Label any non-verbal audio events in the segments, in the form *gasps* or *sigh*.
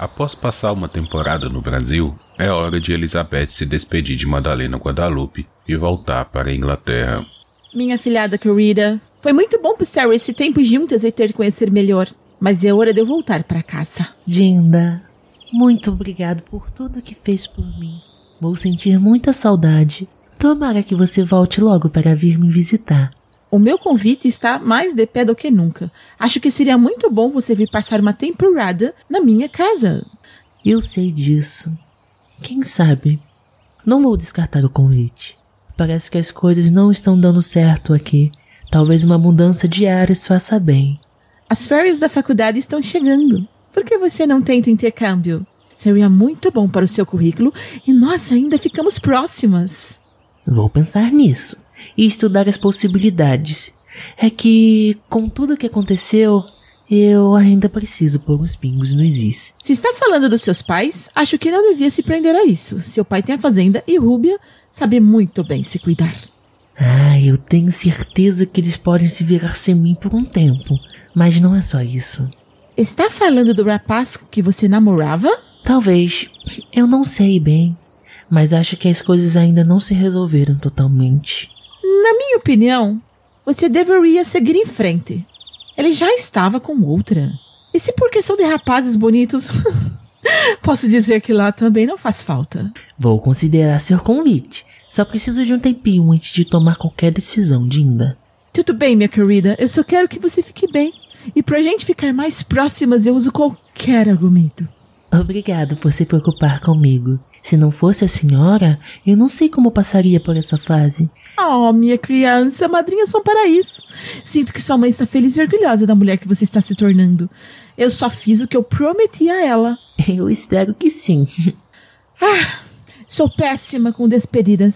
Após passar uma temporada no Brasil, é hora de Elizabeth se despedir de Madalena Guadalupe e voltar para a Inglaterra. Minha filhada querida, foi muito bom passar esse tempo juntas e ter conhecer melhor, mas é hora de eu voltar para casa. Dinda, muito obrigado por tudo que fez por mim. Vou sentir muita saudade. Tomara que você volte logo para vir me visitar. O meu convite está mais de pé do que nunca. Acho que seria muito bom você vir passar uma temporada na minha casa. Eu sei disso. Quem sabe? Não vou descartar o convite. Parece que as coisas não estão dando certo aqui. Talvez uma mudança de áreas faça bem. As férias da faculdade estão chegando. Por que você não tenta intercâmbio? Seria muito bom para o seu currículo e nós ainda ficamos próximas. Vou pensar nisso e estudar as possibilidades. É que, com tudo que aconteceu, eu ainda preciso pôr uns pingos no Isis. Se está falando dos seus pais, acho que não devia se prender a isso. Seu pai tem a fazenda e Rúbia sabe muito bem se cuidar. Ah, eu tenho certeza que eles podem se virar sem mim por um tempo. Mas não é só isso. Está falando do rapaz que você namorava? Talvez. Eu não sei bem. Mas acho que as coisas ainda não se resolveram totalmente. Minha opinião, você deveria seguir em frente. Ele já estava com outra. E se por questão de rapazes bonitos, *laughs* posso dizer que lá também não faz falta. Vou considerar seu convite. Só preciso de um tempinho antes de tomar qualquer decisão, Dinda. Tudo bem, minha querida. Eu só quero que você fique bem. E pra gente ficar mais próximas, eu uso qualquer argumento. Obrigado por se preocupar comigo. Se não fosse a senhora, eu não sei como passaria por essa fase. Oh, minha criança, madrinhas são para isso. Sinto que sua mãe está feliz e orgulhosa da mulher que você está se tornando. Eu só fiz o que eu prometi a ela. *laughs* Eu espero que sim. *laughs* Ah, sou péssima com despedidas.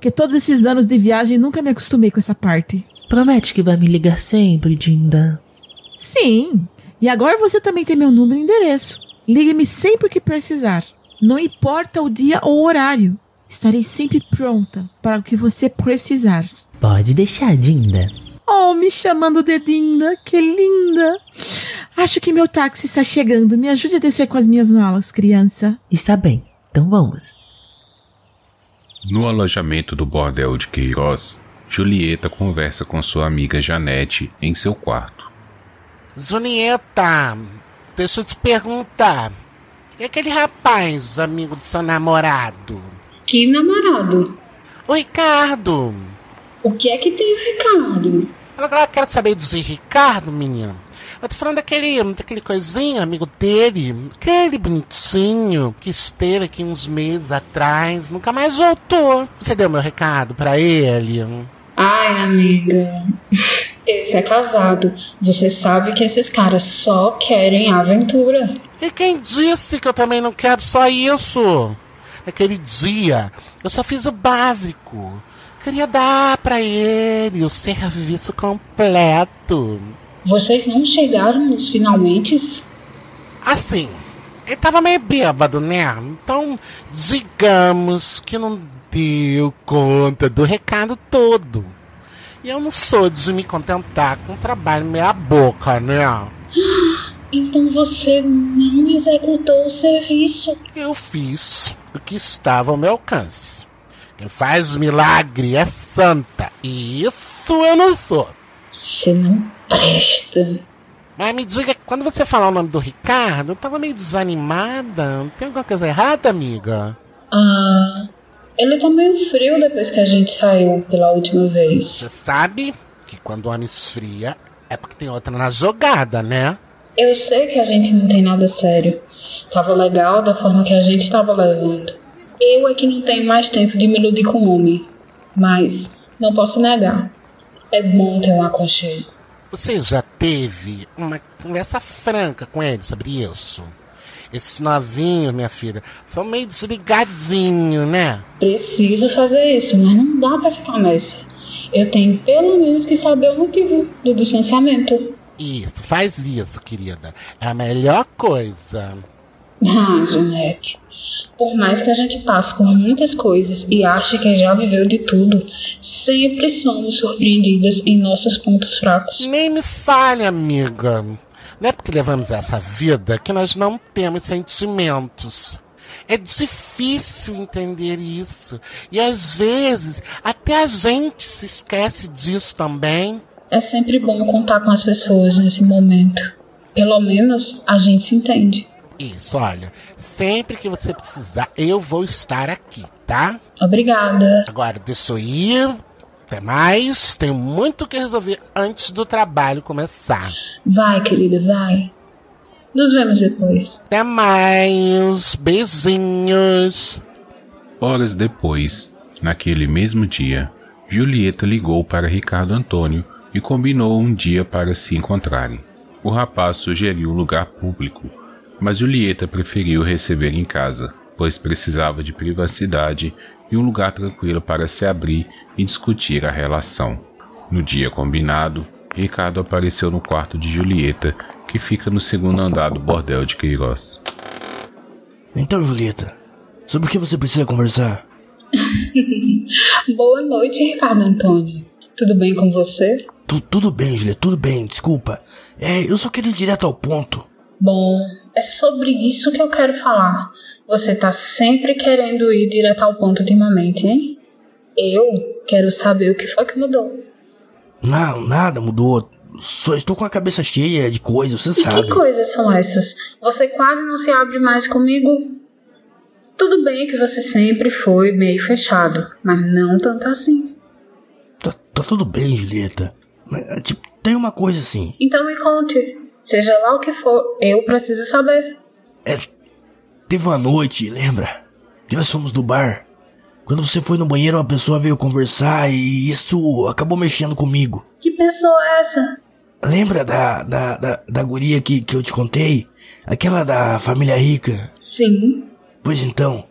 Que todos esses anos de viagem nunca me acostumei com essa parte. Promete que vai me ligar sempre, Dinda. Sim. E agora você também tem meu número e endereço. Ligue-me sempre que precisar. Não importa o dia ou o horário. Estarei sempre pronta para o que você precisar. Pode deixar, Dinda. Oh, me chamando de Dinda, que linda! Acho que meu táxi está chegando. Me ajude a descer com as minhas malas, criança. Está bem, então vamos. No alojamento do bordel de Queiroz, Julieta conversa com sua amiga Janete em seu quarto. Julieta, deixa eu te perguntar. E aquele rapaz, amigo do seu namorado? Que namorado? O Ricardo. O que é que tem o Ricardo? Agora eu quero saber do Ricardo, menino. Eu tô falando daquele, daquele coisinho, amigo dele. Aquele bonitinho que esteve aqui uns meses atrás, nunca mais voltou. Você deu meu recado pra ele? Ai, amiga. Esse é casado. Você sabe que esses caras só querem aventura. E quem disse que eu também não quero só isso? Naquele dia, eu só fiz o básico. Queria dar para ele o serviço completo. Vocês não chegaram nos finalmente? Assim, ele tava meio bêbado, né? Então, digamos que não deu conta do recado todo. E eu não sou de me contentar com trabalho meia boca, né? *gasps* Então você não executou o serviço? Eu fiz o que estava ao meu alcance. Quem faz milagre é santa. E isso eu não sou. Você não presta. Mas me diga, quando você falar o nome do Ricardo, eu tava meio desanimada. Tem alguma coisa errada, amiga? Ah, ele tá meio frio depois que a gente saiu pela última vez. Você sabe que quando o homem esfria é porque tem outra na jogada, né? Eu sei que a gente não tem nada sério. Tava legal da forma que a gente tava levando. Eu é que não tenho mais tempo de me iludir com o homem. Mas não posso negar. É bom ter um aconchego. Você já teve uma conversa franca com ele sobre isso? Esses novinhos, minha filha, são meio desligadinhos, né? Preciso fazer isso, mas não dá pra ficar nessa. Eu tenho pelo menos que saber o motivo do distanciamento. Isso, faz isso, querida. É a melhor coisa. Ah, Janete. Por mais que a gente passe por muitas coisas e ache que já viveu de tudo, sempre somos surpreendidas em nossos pontos fracos. Nem me fale, amiga. Não é porque levamos essa vida que nós não temos sentimentos. É difícil entender isso. E às vezes até a gente se esquece disso também. É sempre bom contar com as pessoas nesse momento. Pelo menos a gente se entende. Isso, olha. Sempre que você precisar, eu vou estar aqui, tá? Obrigada. Agora, deixa eu ir. Até mais. Tenho muito que resolver antes do trabalho começar. Vai, querida, vai. Nos vemos depois. Até mais. Beijinhos. Horas depois, naquele mesmo dia, Julieta ligou para Ricardo Antônio e combinou um dia para se encontrarem. O rapaz sugeriu um lugar público, mas Julieta preferiu receber em casa, pois precisava de privacidade e um lugar tranquilo para se abrir e discutir a relação. No dia combinado, Ricardo apareceu no quarto de Julieta, que fica no segundo andar do bordel de Queiroz. Então, Julieta, sobre o que você precisa conversar? *laughs* Boa noite, Ricardo Antônio. Tudo bem com você? Tu- tudo bem, Julieta, tudo bem, desculpa. É, eu só queria ir direto ao ponto. Bom, é sobre isso que eu quero falar. Você tá sempre querendo ir direto ao ponto ultimamente, hein? Eu quero saber o que foi que mudou. Não, nada mudou. Só estou com a cabeça cheia de coisas, você E sabe. que coisas são essas? Você quase não se abre mais comigo? Tudo bem que você sempre foi meio fechado, mas não tanto assim. Tá, tá tudo bem, Julieta. É, tipo, tem uma coisa assim. Então me conte. Seja lá o que for, eu preciso saber. É, teve uma noite, lembra? Que nós fomos do bar. Quando você foi no banheiro, uma pessoa veio conversar e isso acabou mexendo comigo. Que pessoa é essa? Lembra da, da, da, da guria que, que eu te contei? Aquela da família rica? Sim. Pois então,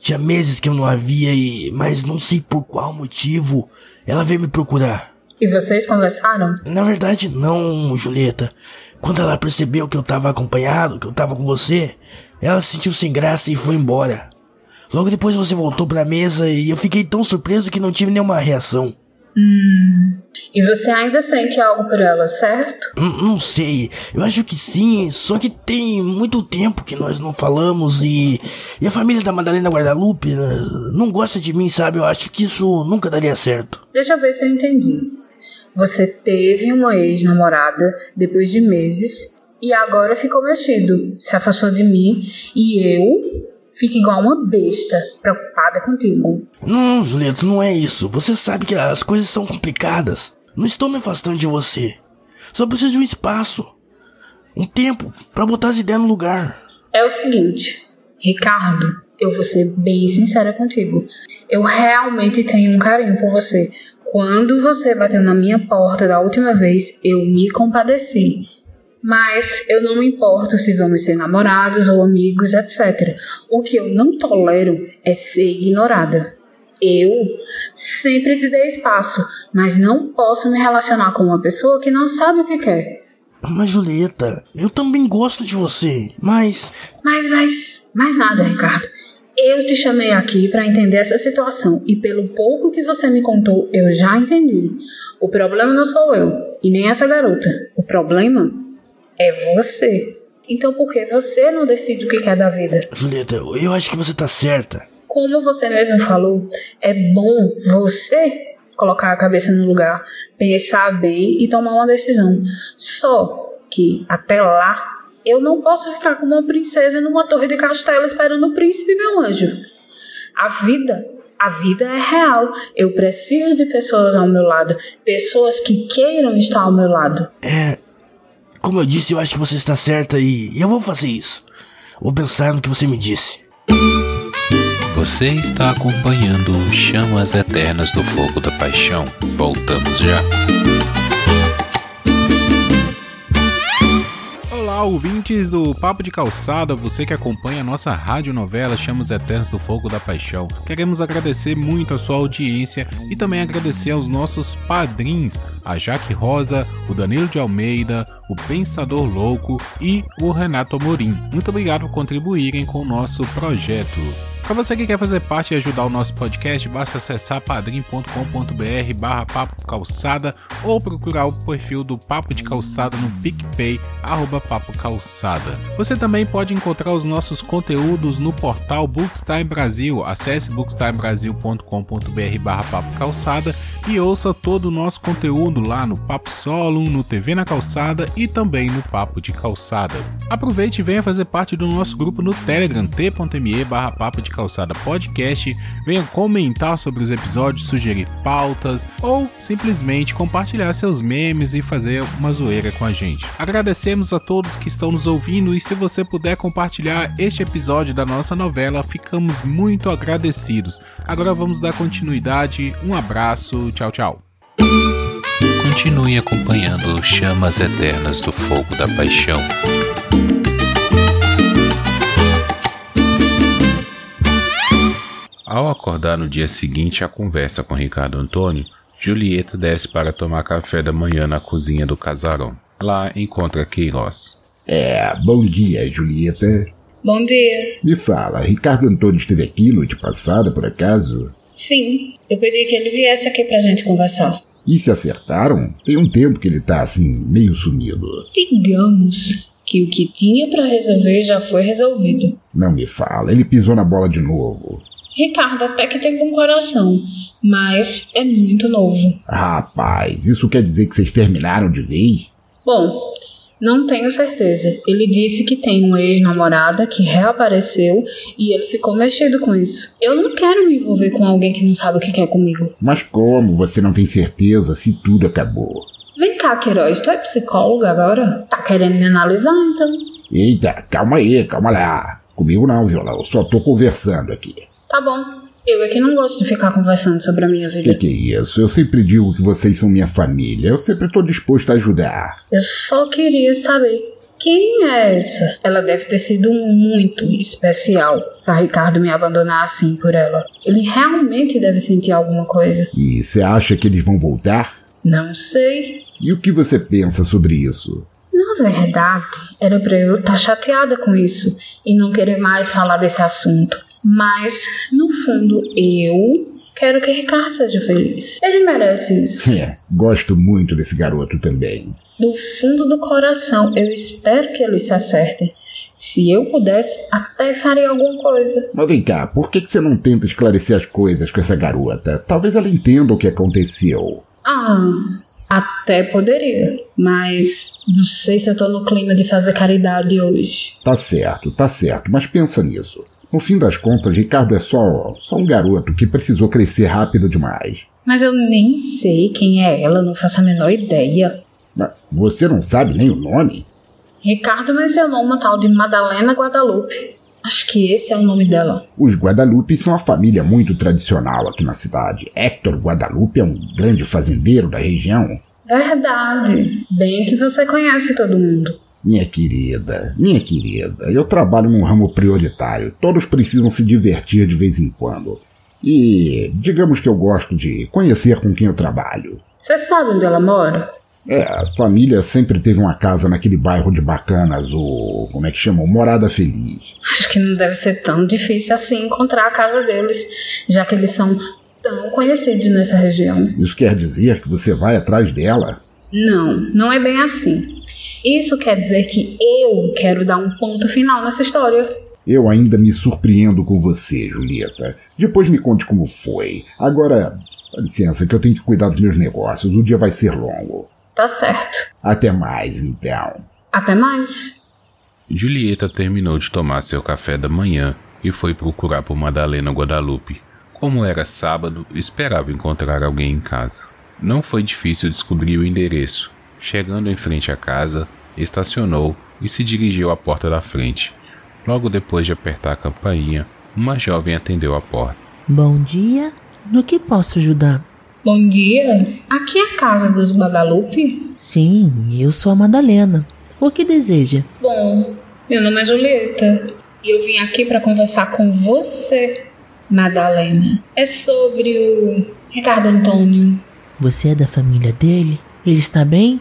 tinha meses que eu não a via e. Mas não sei por qual motivo ela veio me procurar. E vocês conversaram? Na verdade, não, Julieta. Quando ela percebeu que eu tava acompanhado, que eu tava com você, ela se sentiu sem graça e foi embora. Logo depois você voltou pra mesa e eu fiquei tão surpreso que não tive nenhuma reação. Hum. E você ainda sente algo por ela, certo? N- não sei, eu acho que sim, só que tem muito tempo que nós não falamos e. E a família da Madalena Guadalupe né, não gosta de mim, sabe? Eu acho que isso nunca daria certo. Deixa eu ver se eu entendi. Você teve uma ex-namorada depois de meses e agora ficou mexido, se afastou de mim e eu fico igual uma besta, preocupada contigo. Não, Julieta, não é isso. Você sabe que as coisas são complicadas. Não estou me afastando de você. Só preciso de um espaço. Um tempo pra botar as ideias no lugar. É o seguinte, Ricardo, eu vou ser bem sincera contigo. Eu realmente tenho um carinho por você. Quando você bateu na minha porta da última vez, eu me compadeci. Mas eu não me importo se vamos ser namorados ou amigos, etc. O que eu não tolero é ser ignorada. Eu sempre te dei espaço, mas não posso me relacionar com uma pessoa que não sabe o que quer. Mas, Julieta, eu também gosto de você. Mas. Mas, mas, mais nada, Ricardo. Eu te chamei aqui para entender essa situação e pelo pouco que você me contou, eu já entendi. O problema não sou eu e nem essa garota. O problema é você. Então por que você não decide o que quer da vida? Julieta, eu acho que você tá certa. Como você mesmo falou, é bom você colocar a cabeça no lugar, pensar bem e tomar uma decisão. Só que até lá eu não posso ficar como uma princesa numa torre de castelo esperando o príncipe, meu anjo. A vida, a vida é real. Eu preciso de pessoas ao meu lado, pessoas que queiram estar ao meu lado. É. Como eu disse, eu acho que você está certa e eu vou fazer isso. Vou pensar no que você me disse. Você está acompanhando Chamas Eternas do Fogo da Paixão. Voltamos já. Olá, ouvintes do Papo de Calçada, você que acompanha a nossa radionovela Chamas Eternas do Fogo da Paixão. Queremos agradecer muito a sua audiência e também agradecer aos nossos padrinhos, a Jaque Rosa, o Danilo de Almeida, o Pensador Louco e o Renato Amorim. Muito obrigado por contribuírem com o nosso projeto. Para você que quer fazer parte e ajudar o nosso podcast, basta acessar padrim.com.br barra Papo Calçada ou procurar o perfil do Papo de Calçada no PicPay, arroba Papo Calçada. Você também pode encontrar os nossos conteúdos no portal Bookstime Brasil. Acesse bookstimebrasil.com.br barra Papo Calçada e ouça todo o nosso conteúdo lá no Papo Solo, no TV na Calçada e também no Papo de Calçada. Aproveite e venha fazer parte do nosso grupo no Telegram, t.me barra Papo de Calçada Podcast. Venha comentar sobre os episódios, sugerir pautas ou simplesmente compartilhar seus memes e fazer uma zoeira com a gente. Agradecemos a todos que estão nos ouvindo e se você puder compartilhar este episódio da nossa novela, ficamos muito agradecidos. Agora vamos dar continuidade. Um abraço, tchau, tchau. Continue acompanhando Chamas Eternas do Fogo da Paixão. Ao acordar no dia seguinte à conversa com Ricardo Antônio, Julieta desce para tomar café da manhã na cozinha do casarão. Lá encontra Queiroz. É, bom dia, Julieta. Bom dia. Me fala, Ricardo Antônio esteve aqui noite passada, por acaso? Sim, eu pedi que ele viesse aqui pra gente conversar. E se acertaram? Tem um tempo que ele tá assim, meio sumido. Digamos que o que tinha pra resolver já foi resolvido. Não me fala, ele pisou na bola de novo. Ricardo até que tem bom coração, mas é muito novo. Rapaz, isso quer dizer que vocês terminaram de vez? Bom, não tenho certeza. Ele disse que tem uma ex-namorada que reapareceu e ele ficou mexido com isso. Eu não quero me envolver com alguém que não sabe o que quer comigo. Mas como você não tem certeza se tudo acabou? Vem cá, Queiroz, tu é psicóloga agora? Tá querendo me analisar então? Eita, calma aí, calma lá. Comigo não, violão, eu só tô conversando aqui. Tá bom. Eu é que não gosto de ficar conversando sobre a minha Que vida. que é isso? Eu sempre digo que vocês são minha família. Eu sempre tô disposto a ajudar. Eu só queria saber quem é essa. Ela deve ter sido muito especial pra Ricardo me abandonar assim por ela. Ele realmente deve sentir alguma coisa. E você acha que eles vão voltar? Não sei. E o que você pensa sobre isso? Na verdade, era pra eu estar chateada com isso e não querer mais falar desse assunto. Mas, no fundo, eu quero que Ricardo seja feliz. Ele merece isso. É, gosto muito desse garoto também. Do fundo do coração, eu espero que eles se acertem. Se eu pudesse, até faria alguma coisa. Mas vem cá, por que que você não tenta esclarecer as coisas com essa garota? Talvez ela entenda o que aconteceu. Ah, até poderia. Mas não sei se eu tô no clima de fazer caridade hoje. Tá certo, tá certo, mas pensa nisso. No fim das contas, Ricardo é só, só um garoto que precisou crescer rápido demais. Mas eu nem sei quem é ela, não faço a menor ideia. Mas você não sabe nem o nome? Ricardo mencionou uma tal de Madalena Guadalupe. Acho que esse é o nome dela. Os Guadalupe são uma família muito tradicional aqui na cidade. Hector Guadalupe é um grande fazendeiro da região. Verdade. Bem que você conhece todo mundo. Minha querida, minha querida, eu trabalho num ramo prioritário. Todos precisam se divertir de vez em quando. E digamos que eu gosto de conhecer com quem eu trabalho. Você sabe onde ela mora? É, a família sempre teve uma casa naquele bairro de bacanas, o. como é que chama? O Morada Feliz. Acho que não deve ser tão difícil assim encontrar a casa deles, já que eles são tão conhecidos nessa região. Isso quer dizer que você vai atrás dela? Não, não é bem assim. Isso quer dizer que eu quero dar um ponto final nessa história. Eu ainda me surpreendo com você, Julieta. Depois me conte como foi. Agora, dá licença, que eu tenho que cuidar dos meus negócios. O dia vai ser longo. Tá certo. Até mais, então. Até mais. Julieta terminou de tomar seu café da manhã e foi procurar por Madalena Guadalupe. Como era sábado, esperava encontrar alguém em casa. Não foi difícil descobrir o endereço. Chegando em frente à casa, estacionou e se dirigiu à porta da frente. Logo depois de apertar a campainha, uma jovem atendeu a porta. Bom dia. No que posso ajudar? Bom dia. Aqui é a casa dos Guadalupe? Sim, eu sou a Madalena. O que deseja? Bom, meu nome é Julieta e eu vim aqui para conversar com você, Madalena. É sobre o Ricardo Antônio. Você é da família dele? Ele está bem?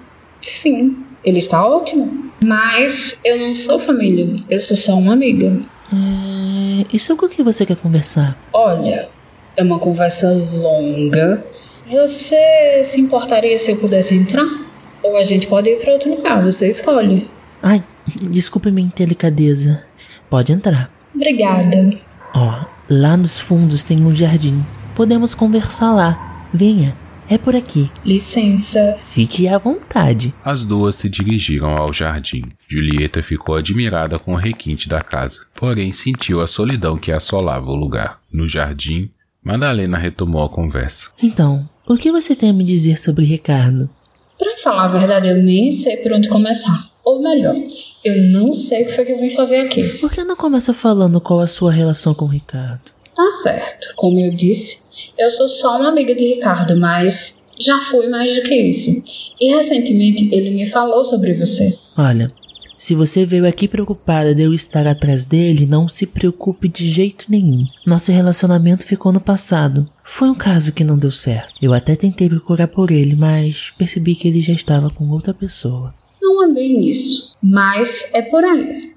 Sim, ele está ótimo. Mas eu não sou família, eu sou só uma amiga. É, e sobre o que você quer conversar? Olha, é uma conversa longa. Você se importaria se eu pudesse entrar? Ou a gente pode ir para outro lugar, você escolhe. Ai, desculpe minha indelicadeza. Pode entrar. Obrigada. Ó, lá nos fundos tem um jardim. Podemos conversar lá. Venha, é por aqui. Licença. Fique à vontade. As duas se dirigiram ao jardim. Julieta ficou admirada com o requinte da casa, porém sentiu a solidão que assolava o lugar. No jardim, Madalena retomou a conversa. Então, o que você tem a me dizer sobre Ricardo? Pra falar a verdade, eu nem sei por onde começar. Ou melhor, eu não sei o que foi que eu vim fazer aqui. Por que não começa falando qual a sua relação com o Ricardo? Tá certo. Como eu disse, eu sou só uma amiga de Ricardo, mas já fui mais do que isso. E recentemente ele me falou sobre você. Olha, se você veio aqui preocupada de eu estar atrás dele, não se preocupe de jeito nenhum. Nosso relacionamento ficou no passado. Foi um caso que não deu certo. Eu até tentei procurar por ele, mas percebi que ele já estava com outra pessoa. Não é bem isso, mas é por aí.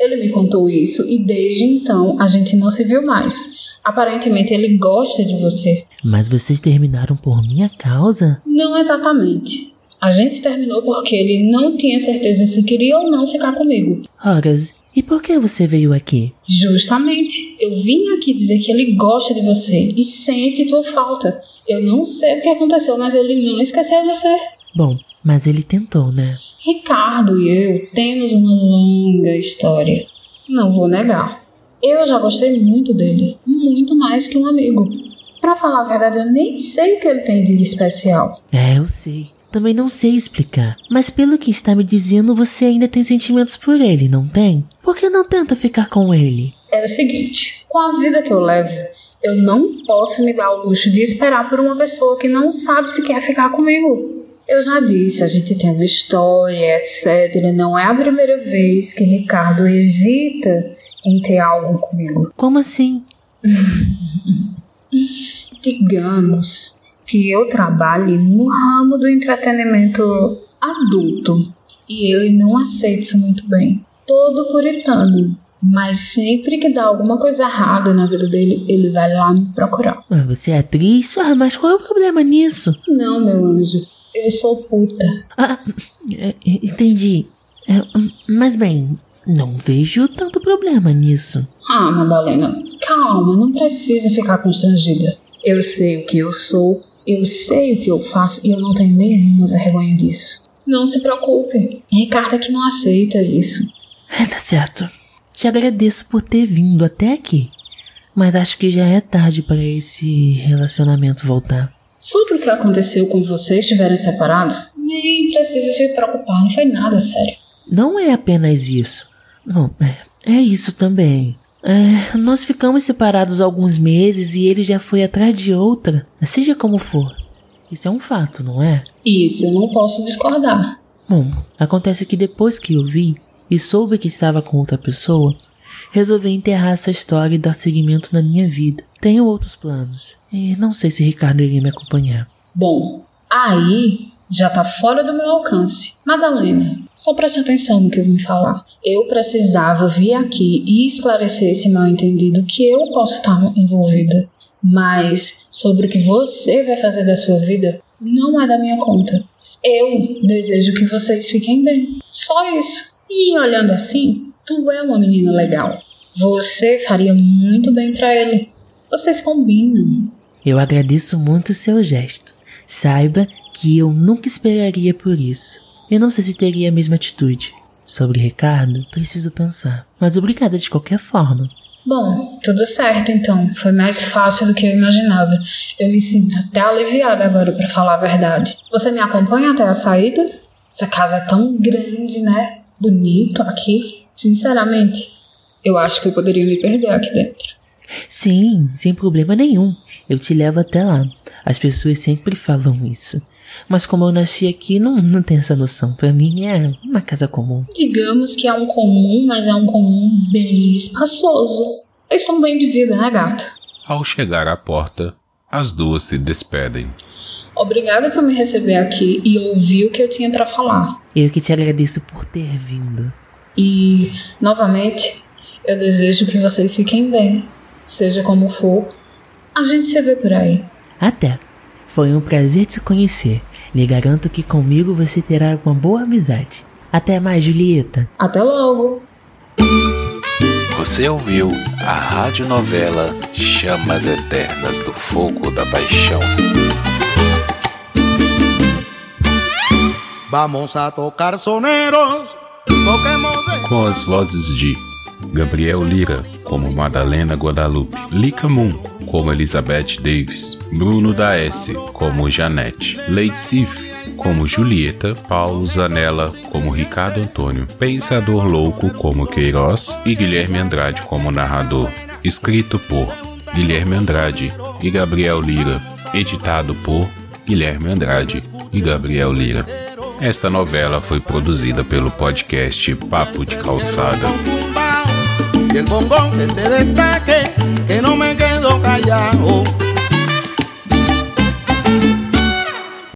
Ele me contou isso e desde então a gente não se viu mais. Aparentemente ele gosta de você. Mas vocês terminaram por minha causa? Não exatamente. A gente terminou porque ele não tinha certeza se queria ou não ficar comigo. Horas, e por que você veio aqui? Justamente. Eu vim aqui dizer que ele gosta de você e sente tua falta. Eu não sei o que aconteceu, mas ele não esqueceu você. Bom, mas ele tentou, né? Ricardo e eu temos uma longa história. Não vou negar. Eu já gostei muito dele, muito mais que um amigo. Pra falar a verdade, eu nem sei o que ele tem de especial. É, eu sei. Também não sei explicar. Mas pelo que está me dizendo, você ainda tem sentimentos por ele, não tem? Por que não tenta ficar com ele? É o seguinte: com a vida que eu levo, eu não posso me dar o luxo de esperar por uma pessoa que não sabe se quer ficar comigo. Eu já disse, a gente tem uma história, etc. Não é a primeira vez que Ricardo hesita em ter algo comigo. Como assim? *laughs* Digamos que eu trabalhe no ramo do entretenimento adulto e ele não aceita isso muito bem. Todo puritano, mas sempre que dá alguma coisa errada na vida dele, ele vai lá me procurar. Mas você é atriz? Ah, mas qual é o problema nisso? Não, meu anjo, eu sou puta. Ah, é, entendi. É, mas bem, não vejo tanto problema nisso. Ah, Madalena, calma, não precisa ficar constrangida. Eu sei o que eu sou, eu sei o que eu faço e eu não tenho nenhuma vergonha disso. Não se preocupe, Ricardo é que não aceita isso. É, tá certo. Te agradeço por ter vindo até aqui. Mas acho que já é tarde para esse relacionamento voltar. Sobre o que aconteceu quando vocês estiverem separados, nem precisa se preocupar, não foi nada sério. Não é apenas isso. Não, é, é isso também. É, nós ficamos separados alguns meses e ele já foi atrás de outra. Seja como for. Isso é um fato, não é? Isso, eu não posso discordar. Bom, acontece que depois que eu vi e soube que estava com outra pessoa, resolvi enterrar essa história e dar seguimento na minha vida. Tenho outros planos. E não sei se Ricardo iria me acompanhar. Bom, aí já tá fora do meu alcance. Madalena, só preste atenção no que eu vim falar. Eu precisava vir aqui e esclarecer esse mal entendido que eu posso estar envolvida. Mas sobre o que você vai fazer da sua vida não é da minha conta. Eu desejo que vocês fiquem bem. Só isso. E olhando assim, tu é uma menina legal. Você faria muito bem para ele. Vocês combinam. Eu agradeço muito o seu gesto. Saiba que eu nunca esperaria por isso. Eu não sei se teria a mesma atitude. Sobre Ricardo, preciso pensar. Mas obrigada de qualquer forma. Bom, tudo certo então. Foi mais fácil do que eu imaginava. Eu me sinto até aliviada agora, para falar a verdade. Você me acompanha até a saída? Essa casa é tão grande, né? Bonito aqui. Sinceramente, eu acho que eu poderia me perder aqui dentro. Sim, sem problema nenhum. Eu te levo até lá. As pessoas sempre falam isso. Mas como eu nasci aqui, não, não tem essa noção. Para mim é uma casa comum. Digamos que é um comum, mas é um comum bem espaçoso. Eles são bem de vida, né, gato? Ao chegar à porta, as duas se despedem. Obrigada por me receber aqui e ouvir o que eu tinha para falar. Eu que te agradeço por ter vindo. E, novamente, Eu desejo que vocês fiquem bem. Seja como for, a gente se vê por aí. Até. Foi um prazer te conhecer. Lhe garanto que comigo você terá uma boa amizade. Até mais, Julieta. Até logo. Você ouviu a radionovela Chamas Eternas do Fogo da Paixão. Vamos a tocar soneros. Com as vozes de Gabriel Lira como Madalena Guadalupe, Lika Moon como Elizabeth Davis, Bruno da S como Janete, Lady Sif como Julieta, Paulo Zanella como Ricardo Antônio, Pensador Louco como Queiroz e Guilherme Andrade como narrador. Escrito por Guilherme Andrade e Gabriel Lira, editado por Guilherme Andrade e Gabriel Lira. Esta novela foi produzida pelo podcast Papo de Calçada.